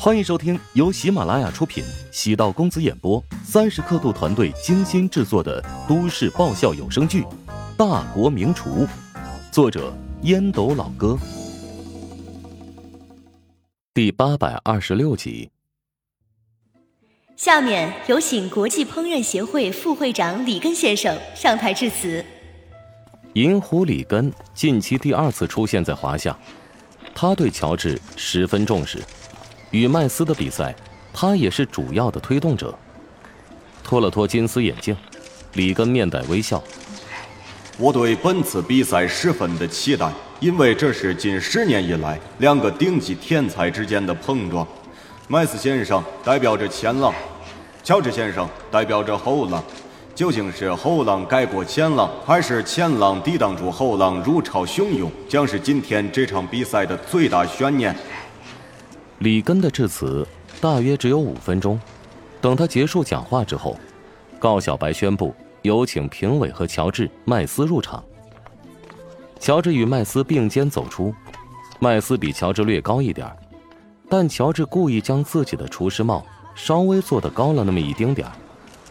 欢迎收听由喜马拉雅出品、喜道公子演播、三十刻度团队精心制作的都市爆笑有声剧《大国名厨》，作者烟斗老哥，第八百二十六集。下面有请国际烹饪协会副会长李根先生上台致辞。银狐李根近期第二次出现在华夏，他对乔治十分重视。与麦斯的比赛，他也是主要的推动者。脱了脱金丝眼镜，里根面带微笑。我对本次比赛十分的期待，因为这是近十年以来两个顶级天才之间的碰撞。麦斯先生代表着前浪，乔治先生代表着后浪。究竟是后浪盖过前浪，还是前浪抵挡住后浪如潮汹涌，将是今天这场比赛的最大悬念。里根的致辞大约只有五分钟，等他结束讲话之后，高小白宣布有请评委和乔治、麦斯入场。乔治与麦斯并肩走出，麦斯比乔治略高一点，但乔治故意将自己的厨师帽稍微做得高了那么一丁点儿，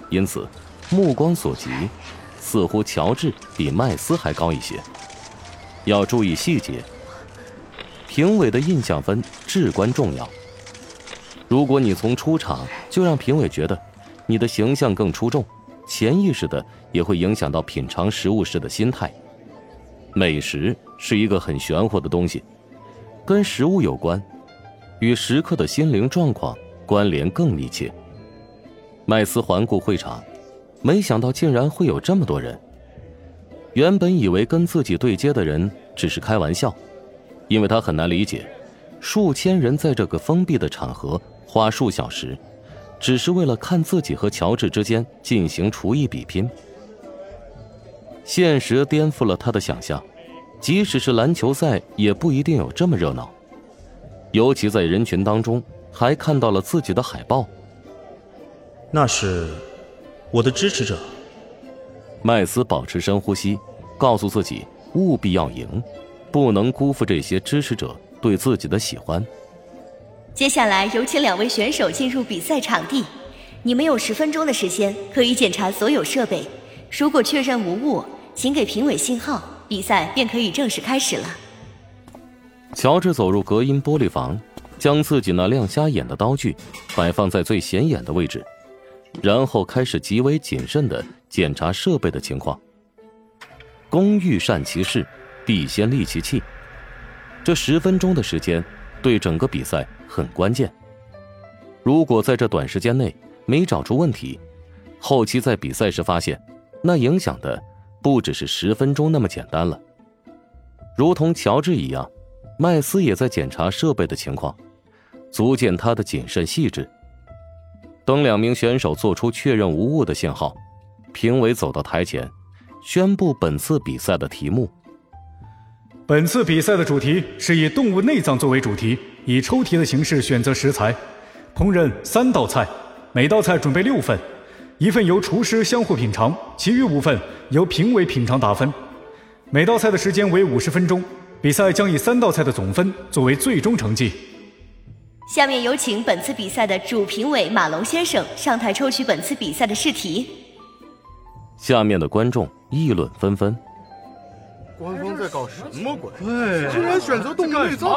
因此目光所及，似乎乔治比麦斯还高一些。要注意细节。评委的印象分至关重要。如果你从出场就让评委觉得你的形象更出众，潜意识的也会影响到品尝食物时的心态。美食是一个很玄乎的东西，跟食物有关，与食客的心灵状况关联更密切。麦斯环顾会场，没想到竟然会有这么多人。原本以为跟自己对接的人只是开玩笑。因为他很难理解，数千人在这个封闭的场合花数小时，只是为了看自己和乔治之间进行厨艺比拼。现实颠覆了他的想象，即使是篮球赛也不一定有这么热闹。尤其在人群当中，还看到了自己的海报。那是我的支持者。麦斯保持深呼吸，告诉自己务必要赢。不能辜负这些支持者对自己的喜欢。接下来有请两位选手进入比赛场地，你们有十分钟的时间可以检查所有设备。如果确认无误，请给评委信号，比赛便可以正式开始了。乔治走入隔音玻璃房，将自己那亮瞎眼的刀具摆放在最显眼的位置，然后开始极为谨慎的检查设备的情况。工欲善其事。必先利其器。这十分钟的时间对整个比赛很关键。如果在这短时间内没找出问题，后期在比赛时发现，那影响的不只是十分钟那么简单了。如同乔治一样，麦斯也在检查设备的情况，足见他的谨慎细致。等两名选手做出确认无误的信号，评委走到台前，宣布本次比赛的题目。本次比赛的主题是以动物内脏作为主题，以抽题的形式选择食材，烹饪三道菜，每道菜准备六份，一份由厨师相互品尝，其余五份由评委品尝打分。每道菜的时间为五十分钟，比赛将以三道菜的总分作为最终成绩。下面有请本次比赛的主评委马龙先生上台抽取本次比赛的试题。下面的观众议论纷纷。官方在搞什么鬼？对，竟然选择动物内脏，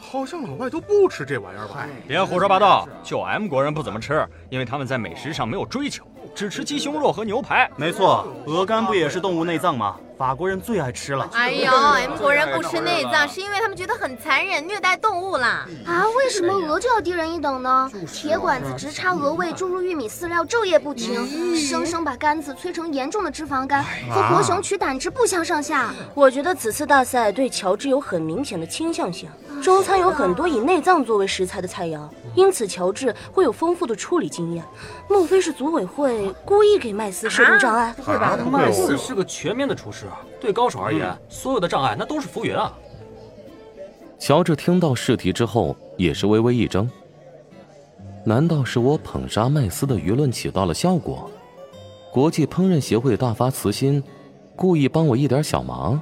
好像老外都不吃这玩意儿吧？别胡说八道，就 M 国人不怎么吃，因为他们在美食上没有追求，只吃鸡胸肉和牛排。没错，鹅肝不也是动物内脏吗？法国人最爱吃了。哎呦，M 国人不吃内脏，是因为他们觉得很残忍，虐待动物啦。啊，为什么鹅就要低人一等呢？铁管子直插鹅胃，注入玉米饲料，昼夜不停，生生把肝子催成严重的脂肪肝，和活熊取胆汁不相上下。我觉得此次大赛对乔治有很明显的倾向性。中餐有很多以内脏作为食材的菜肴，因此乔治会有丰富的处理经验。莫非是组委会故意给麦斯设定障碍？会吧？麦斯是个全面的厨师，对高手而言，所有的障碍那都是浮云啊。乔治听到试题之后，也是微微一怔。难道是我捧杀麦斯的舆论起到了效果？国际烹饪协会大发慈心，故意帮我一点小忙？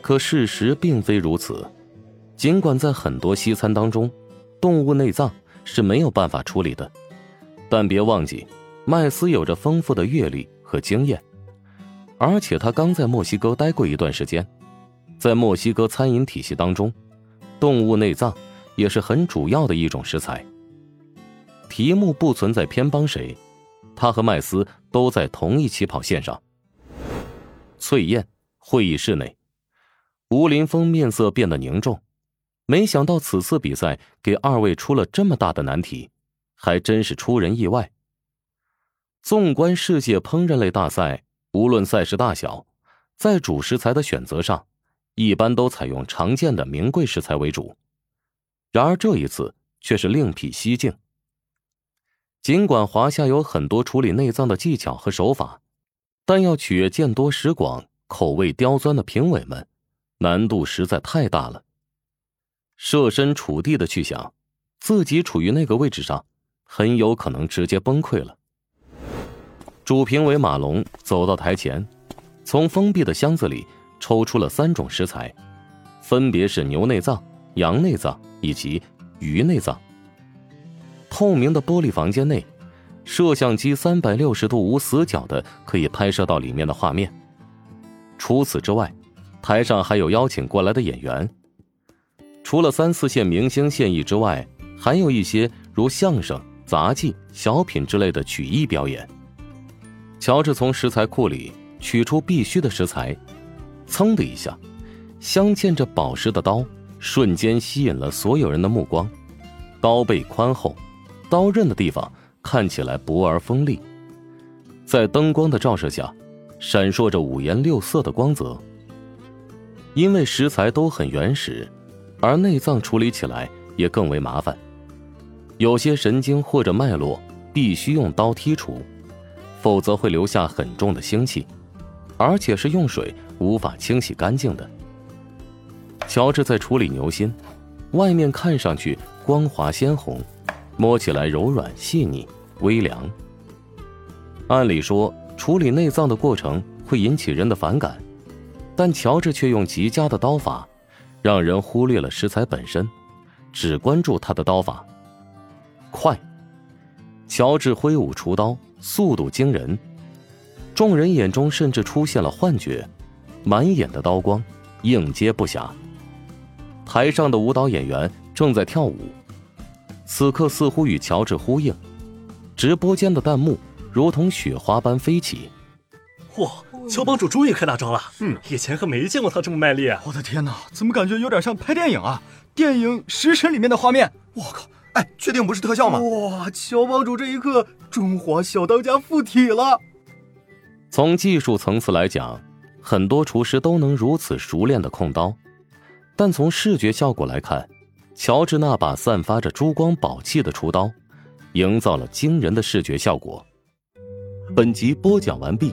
可事实并非如此。尽管在很多西餐当中，动物内脏是没有办法处理的。但别忘记，麦斯有着丰富的阅历和经验，而且他刚在墨西哥待过一段时间，在墨西哥餐饮体系当中，动物内脏也是很主要的一种食材。题目不存在偏帮谁，他和麦斯都在同一起跑线上。翠燕会议室内，吴林峰面色变得凝重，没想到此次比赛给二位出了这么大的难题，还真是出人意外。纵观世界烹饪类大赛，无论赛事大小，在主食材的选择上，一般都采用常见的名贵食材为主。然而这一次却是另辟蹊径。尽管华夏有很多处理内脏的技巧和手法，但要取悦见多识广、口味刁钻的评委们，难度实在太大了。设身处地的去想，自己处于那个位置上，很有可能直接崩溃了。主评委马龙走到台前，从封闭的箱子里抽出了三种食材，分别是牛内脏、羊内脏以及鱼内脏。透明的玻璃房间内，摄像机三百六十度无死角的可以拍摄到里面的画面。除此之外，台上还有邀请过来的演员。除了三四线明星现役之外，还有一些如相声、杂技、小品之类的曲艺表演。乔治从食材库里取出必须的食材，噌的一下，镶嵌着宝石的刀瞬间吸引了所有人的目光。刀背宽厚。刀刃的地方看起来薄而锋利，在灯光的照射下，闪烁着五颜六色的光泽。因为食材都很原始，而内脏处理起来也更为麻烦，有些神经或者脉络必须用刀剔除，否则会留下很重的腥气，而且是用水无法清洗干净的。乔治在处理牛心，外面看上去光滑鲜红。摸起来柔软细腻、微凉。按理说，处理内脏的过程会引起人的反感，但乔治却用极佳的刀法，让人忽略了食材本身，只关注他的刀法。快！乔治挥舞厨刀，速度惊人，众人眼中甚至出现了幻觉，满眼的刀光，应接不暇。台上的舞蹈演员正在跳舞。此刻似乎与乔治呼应，直播间的弹幕如同雪花般飞起。哇，乔帮主终于开大招了！嗯，以前可没见过他这么卖力。我的天哪，怎么感觉有点像拍电影啊？电影《食神》里面的画面。我靠！哎，确定不是特效吗？哇，乔帮主这一刻，中华小当家附体了。从技术层次来讲，很多厨师都能如此熟练的控刀，但从视觉效果来看。乔治那把散发着珠光宝气的厨刀，营造了惊人的视觉效果。本集播讲完毕，